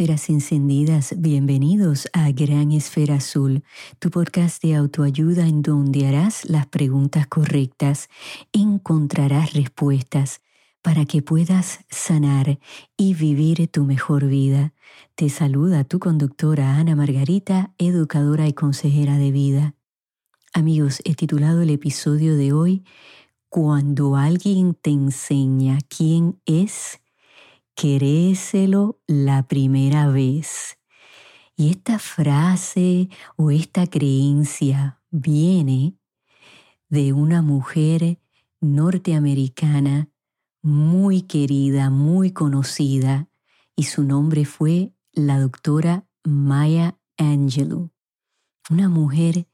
Esferas encendidas, bienvenidos a Gran Esfera Azul, tu podcast de autoayuda en donde harás las preguntas correctas, encontrarás respuestas para que puedas sanar y vivir tu mejor vida. Te saluda tu conductora Ana Margarita, educadora y consejera de vida. Amigos, he titulado el episodio de hoy Cuando alguien te enseña quién es, queréselo la primera vez. Y esta frase o esta creencia viene de una mujer norteamericana muy querida, muy conocida, y su nombre fue la doctora Maya Angelou, una mujer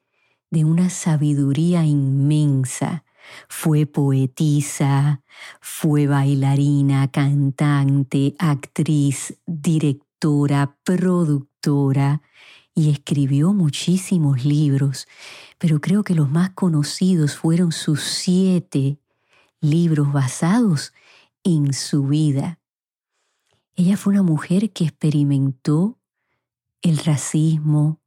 de una sabiduría inmensa, fue poetisa, fue bailarina, cantante, actriz, directora, productora y escribió muchísimos libros, pero creo que los más conocidos fueron sus siete libros basados en su vida. Ella fue una mujer que experimentó el racismo,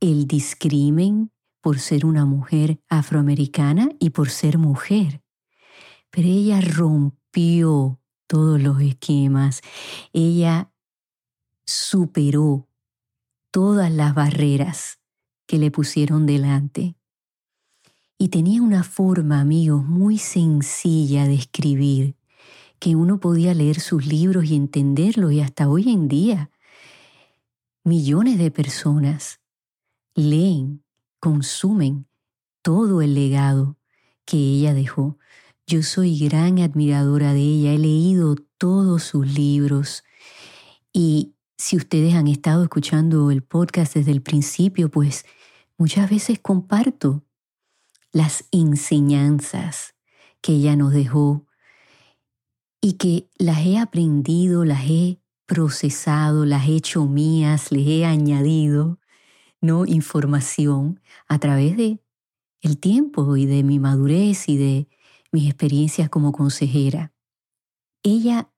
el discrimen, por ser una mujer afroamericana y por ser mujer. Pero ella rompió todos los esquemas, ella superó todas las barreras que le pusieron delante. Y tenía una forma, amigos, muy sencilla de escribir, que uno podía leer sus libros y entenderlos y hasta hoy en día millones de personas leen consumen todo el legado que ella dejó. Yo soy gran admiradora de ella, he leído todos sus libros y si ustedes han estado escuchando el podcast desde el principio, pues muchas veces comparto las enseñanzas que ella nos dejó y que las he aprendido, las he procesado, las he hecho mías, les he añadido no información a través de el tiempo y de mi madurez y de mis experiencias como consejera. Ella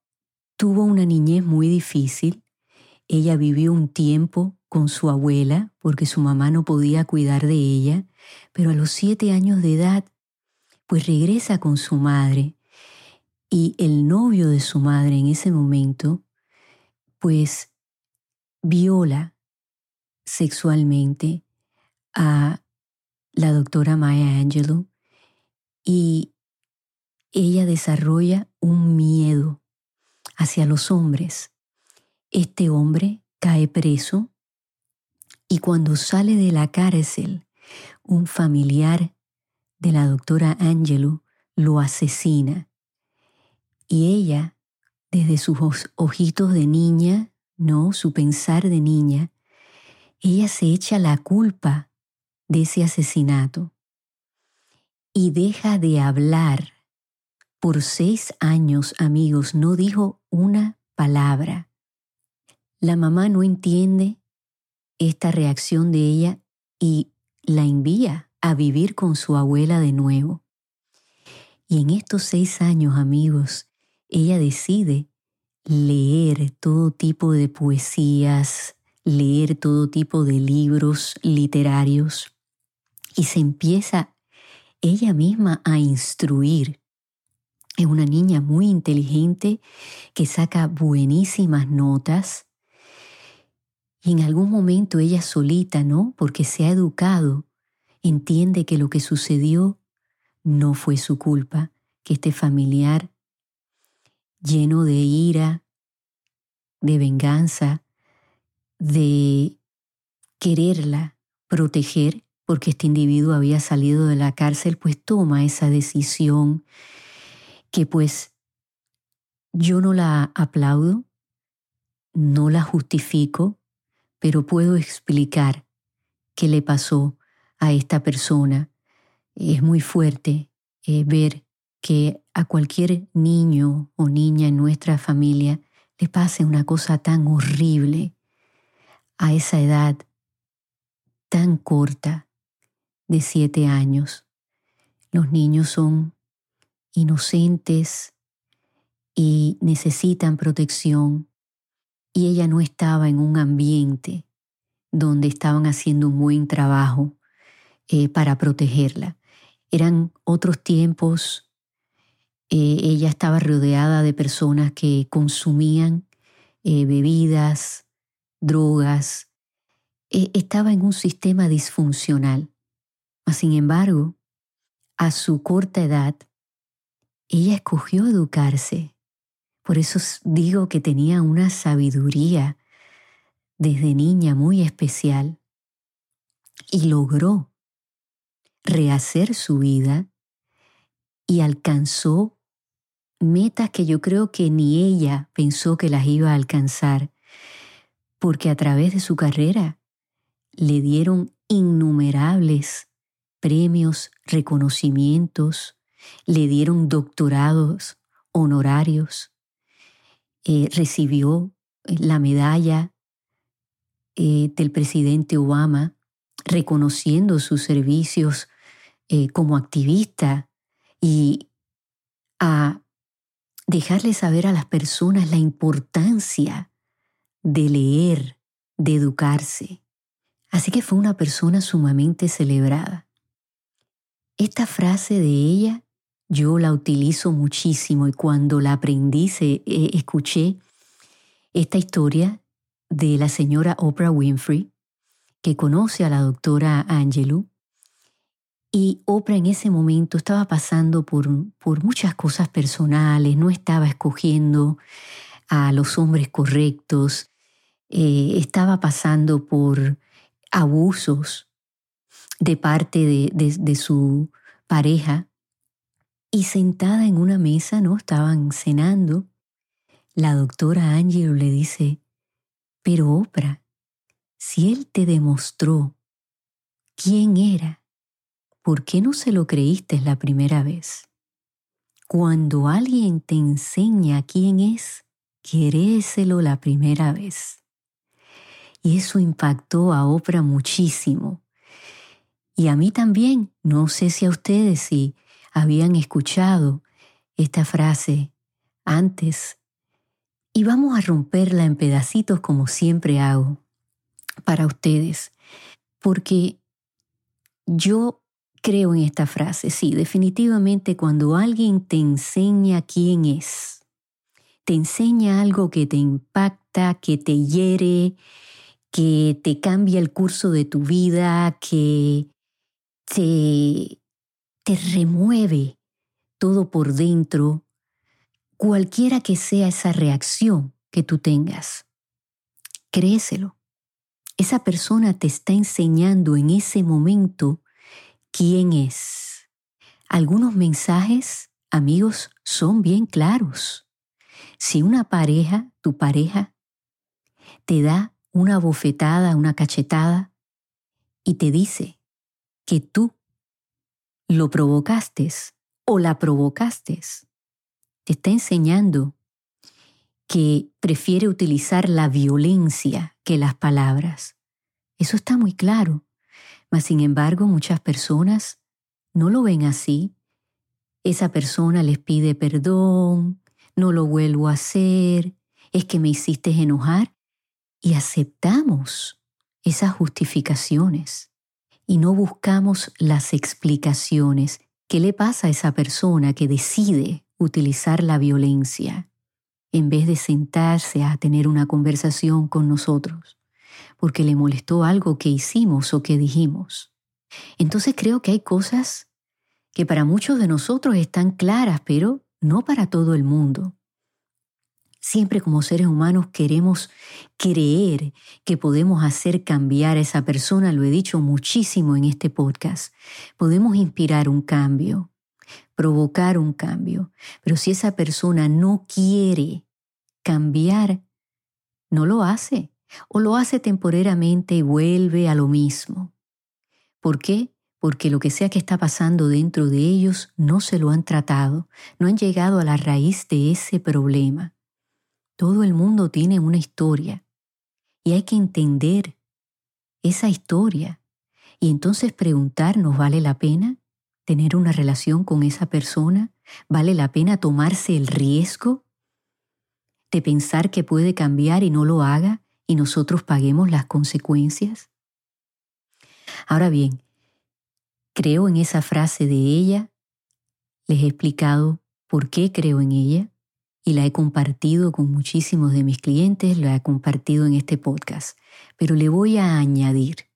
tuvo una niñez muy difícil. Ella vivió un tiempo con su abuela porque su mamá no podía cuidar de ella, pero a los siete años de edad, pues regresa con su madre y el novio de su madre en ese momento, pues viola sexualmente a la doctora Maya Angelou y ella desarrolla un miedo hacia los hombres. Este hombre cae preso y cuando sale de la cárcel, un familiar de la doctora Angelou lo asesina. Y ella, desde sus ojitos de niña, no, su pensar de niña, ella se echa la culpa de ese asesinato y deja de hablar. Por seis años, amigos, no dijo una palabra. La mamá no entiende esta reacción de ella y la envía a vivir con su abuela de nuevo. Y en estos seis años, amigos, ella decide leer todo tipo de poesías, leer todo tipo de libros literarios y se empieza ella misma a instruir. Es una niña muy inteligente que saca buenísimas notas y en algún momento ella solita, ¿no? Porque se ha educado, entiende que lo que sucedió no fue su culpa, que este familiar lleno de ira, de venganza, de quererla proteger, porque este individuo había salido de la cárcel, pues toma esa decisión que pues yo no la aplaudo, no la justifico, pero puedo explicar qué le pasó a esta persona. Es muy fuerte eh, ver que a cualquier niño o niña en nuestra familia le pase una cosa tan horrible a esa edad tan corta de siete años. Los niños son inocentes y necesitan protección y ella no estaba en un ambiente donde estaban haciendo un buen trabajo eh, para protegerla. Eran otros tiempos, eh, ella estaba rodeada de personas que consumían eh, bebidas, drogas, estaba en un sistema disfuncional. Sin embargo, a su corta edad, ella escogió educarse. Por eso digo que tenía una sabiduría desde niña muy especial y logró rehacer su vida y alcanzó metas que yo creo que ni ella pensó que las iba a alcanzar, porque a través de su carrera le dieron innumerables premios, reconocimientos, le dieron doctorados honorarios, eh, recibió la medalla eh, del presidente Obama reconociendo sus servicios eh, como activista y a dejarle saber a las personas la importancia de leer, de educarse. Así que fue una persona sumamente celebrada. Esta frase de ella yo la utilizo muchísimo y cuando la aprendí se, eh, escuché esta historia de la señora Oprah Winfrey, que conoce a la doctora Angelou. Y Oprah en ese momento estaba pasando por, por muchas cosas personales, no estaba escogiendo a los hombres correctos, eh, estaba pasando por abusos de parte de, de, su pareja y sentada en una mesa, ¿no? Estaban cenando. La doctora Angelo le dice, pero Oprah, si él te demostró quién era, ¿por qué no se lo creíste la primera vez? Cuando alguien te enseña quién es, queréselo la primera vez. Y eso impactó a Oprah muchísimo. Y a mí también, no sé si a ustedes si habían escuchado esta frase antes y vamos a romperla en pedacitos como siempre hago para ustedes, porque yo creo en esta frase, sí, definitivamente cuando alguien te enseña quién es, te enseña algo que te impacta, que te hiere, que te cambia el curso de tu vida, que te, te remueve todo por dentro, cualquiera que sea esa reacción que tú tengas. Créeselo. Esa persona te está enseñando en ese momento quién es. Algunos mensajes, amigos, son bien claros. Si una pareja, tu pareja, te da una bofetada, una cachetada, y te dice que tú lo provocaste o la provocaste, te está enseñando que prefiere utilizar la violencia que las palabras. Eso está muy claro. Mas, sin embargo, muchas personas no lo ven así. Esa persona les pide perdón, no lo vuelvo a hacer, es que me hiciste enojar. Y aceptamos esas justificaciones y no buscamos las explicaciones. ¿Qué le pasa a esa persona que decide utilizar la violencia en vez de sentarse a tener una conversación con nosotros, porque le molestó algo que hicimos o que dijimos. Entonces creo que hay cosas que para muchos de nosotros están claras, pero no para todo el mundo. Siempre como seres humanos queremos creer que podemos hacer cambiar a esa persona, lo he dicho muchísimo en este podcast. Podemos inspirar un cambio, provocar un cambio. Pero si esa persona no quiere cambiar, no lo hace o lo hace temporariamente y vuelve a lo mismo. ¿Por qué? Porque lo que sea que está pasando dentro de ellos no se lo han tratado, no han llegado a la raíz de ese problema. Todo el mundo tiene una historia y hay que entender esa historia y entonces preguntarnos, ¿vale la pena? tener una relación con esa persona? ¿Vale la pena tomarse el riesgo de pensar que puede cambiar y no lo haga y nosotros paguemos las consecuencias? Ahora bien, creo en esa frase de ella, les he explicado por qué creo en ella y la he compartido con muchísimos de mis clientes, la he compartido en este podcast, pero le voy a añadir,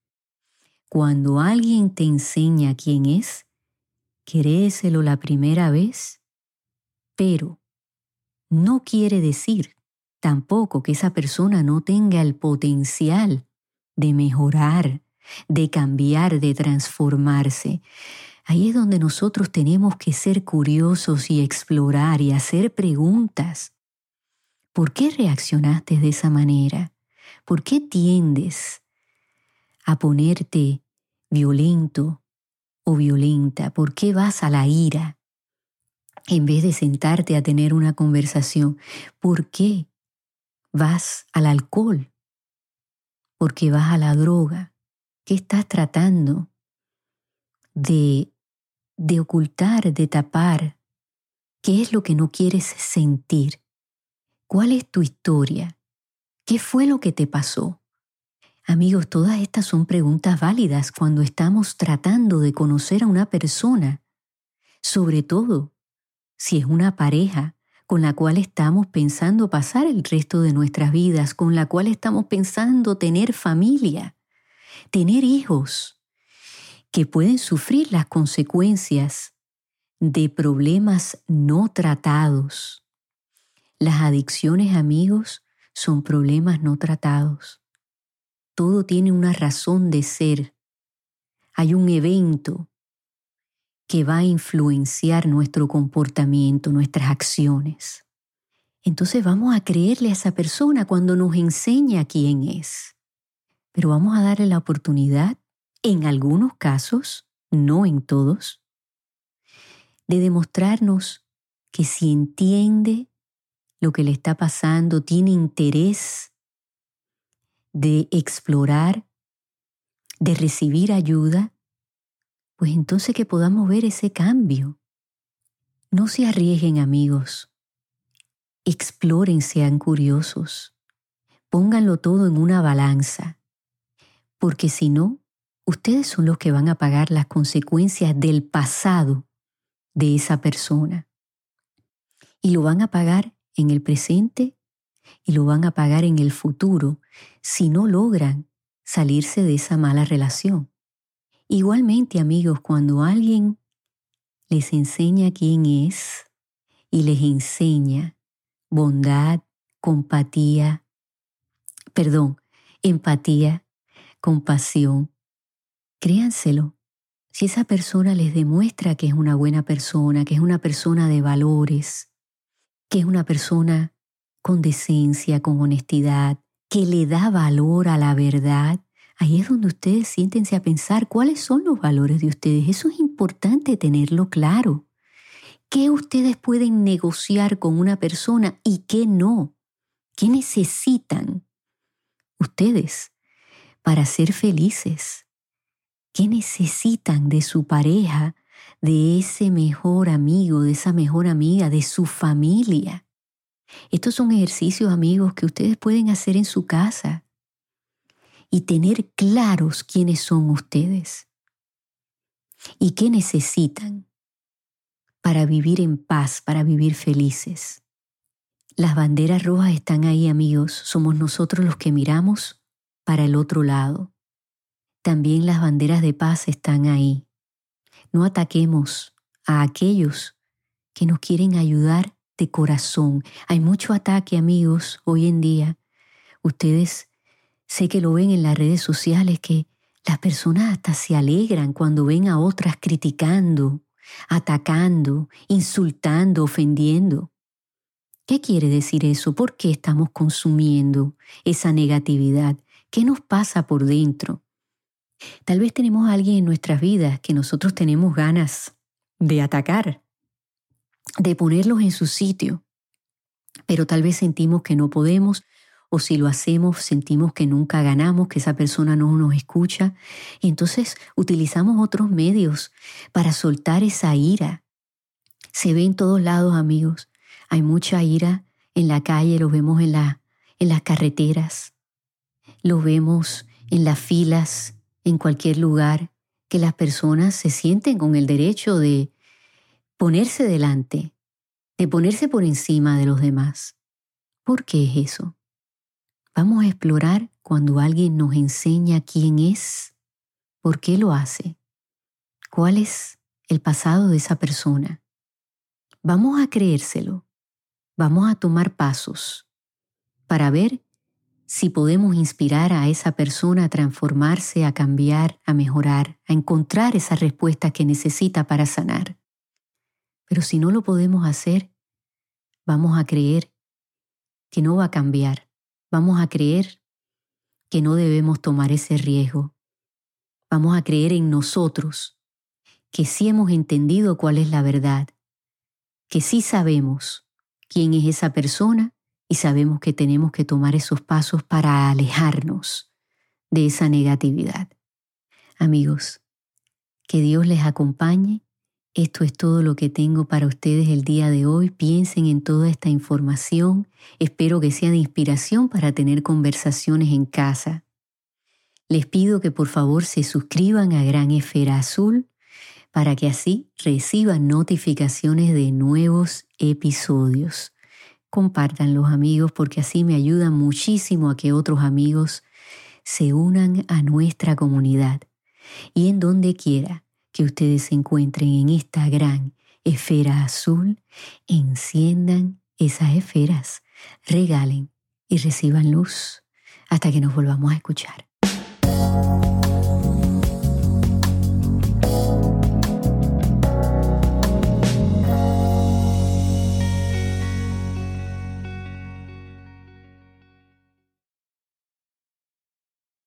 cuando alguien te enseña quién es, créeselo la primera vez, pero no quiere decir tampoco que esa persona no tenga el potencial de mejorar, de cambiar, de transformarse. Ahí es donde nosotros tenemos que ser curiosos y explorar y hacer preguntas. ¿Por qué reaccionaste de esa manera? ¿Por qué tiendes a ponerte violento o violenta? ¿Por qué vas a la ira en vez de sentarte a tener una conversación? ¿Por qué vas al alcohol? ¿Por qué vas a la droga? ¿Qué estás tratando de de ocultar, de tapar? ¿Qué es lo que no quieres sentir? ¿Cuál es tu historia? ¿Qué fue lo que te pasó? Amigos, todas estas son preguntas válidas cuando estamos tratando de conocer a una persona, sobre todo si es una pareja con la cual estamos pensando pasar el resto de nuestras vidas, con la cual estamos pensando tener familia, tener hijos que pueden sufrir las consecuencias de problemas no tratados. Las adicciones, amigos, son problemas no tratados. Todo tiene una razón de ser. Hay un evento que va a influenciar nuestro comportamiento, nuestras acciones. Entonces vamos a creerle a esa persona cuando nos enseña quién es. Pero vamos a darle la oportunidad en algunos casos, no en todos, de demostrarnos que si entiende lo que le está pasando, tiene interés de explorar, de recibir ayuda, pues entonces que podamos ver ese cambio. No se arriesguen amigos, exploren, sean curiosos, pónganlo todo en una balanza, porque si no, ustedes son los que van a pagar las consecuencias del pasado de esa persona. Y lo van a pagar en el presente y lo van a pagar en el futuro si no logran salirse de esa mala relación. Igualmente, amigos, cuando alguien les enseña quién es y les enseña bondad, compatía, perdón, empatía, compasión, Créanselo. Si esa persona les demuestra que es una buena persona, que es una persona de valores, que es una persona con decencia, con honestidad, que le da valor a la verdad, ahí es donde ustedes siéntense a pensar cuáles son los valores de ustedes. Eso es importante tenerlo claro. ¿Qué ustedes pueden negociar con una persona y qué no? ¿Qué necesitan ustedes para ser felices? ¿Qué necesitan de su pareja, de ese mejor amigo, de esa mejor amiga, de su familia? Estos son ejercicios, amigos, que ustedes pueden hacer en su casa y tener claros quiénes son ustedes y qué necesitan para vivir en paz, para vivir felices. Las banderas rojas están ahí, amigos. Somos nosotros los que miramos para el otro lado también las banderas de paz están ahí. No ataquemos a aquellos que nos quieren ayudar de corazón. Hay mucho ataque, amigos, hoy en día. Ustedes sé que lo ven en las redes sociales, que las personas hasta se alegran cuando ven a otras criticando, atacando, insultando, ofendiendo. ¿Qué quiere decir eso? ¿Por qué estamos consumiendo esa negatividad? ¿Qué nos pasa por dentro? Tal vez tenemos a alguien en nuestras vidas que nosotros tenemos ganas de atacar, de ponerlos en su sitio, pero tal vez sentimos que no podemos o si lo hacemos sentimos que nunca ganamos, que esa persona no nos escucha. Y entonces utilizamos otros medios para soltar esa ira. Se ve en todos lados, amigos. Hay mucha ira en la calle, los vemos en, la, en las carreteras, los vemos en las filas, en cualquier lugar, que las personas se sienten con el derecho de ponerse delante, de ponerse por encima de los demás. ¿Por qué es eso? Vamos a explorar cuando alguien nos enseña quién es, por qué lo hace, cuál es el pasado de esa persona. Vamos a creérselo, vamos a tomar pasos para ver si podemos inspirar a esa persona a transformarse, a cambiar, a mejorar, a encontrar esa respuesta que necesita para sanar. Pero si no lo podemos hacer, vamos a creer que no va a cambiar, vamos a creer que no debemos tomar ese riesgo, vamos a creer en nosotros, que sí hemos entendido cuál es la verdad, que sí sabemos quién es esa persona y sabemos que tenemos que tomar esos pasos para alejarnos de esa negatividad. Amigos, que Dios les acompañe. Esto es todo lo que tengo para ustedes el día de hoy. Piensen en toda esta información. Espero que sea de inspiración para tener conversaciones en casa. Les pido que por favor se suscriban a Gran Esfera Azul para que así reciban notificaciones de nuevos episodios compartan los amigos porque así me ayudan muchísimo a que otros amigos se unan a nuestra comunidad. Y en donde quiera que ustedes se encuentren en esta gran esfera azul, enciendan esas esferas, regalen y reciban luz hasta que nos volvamos a escuchar.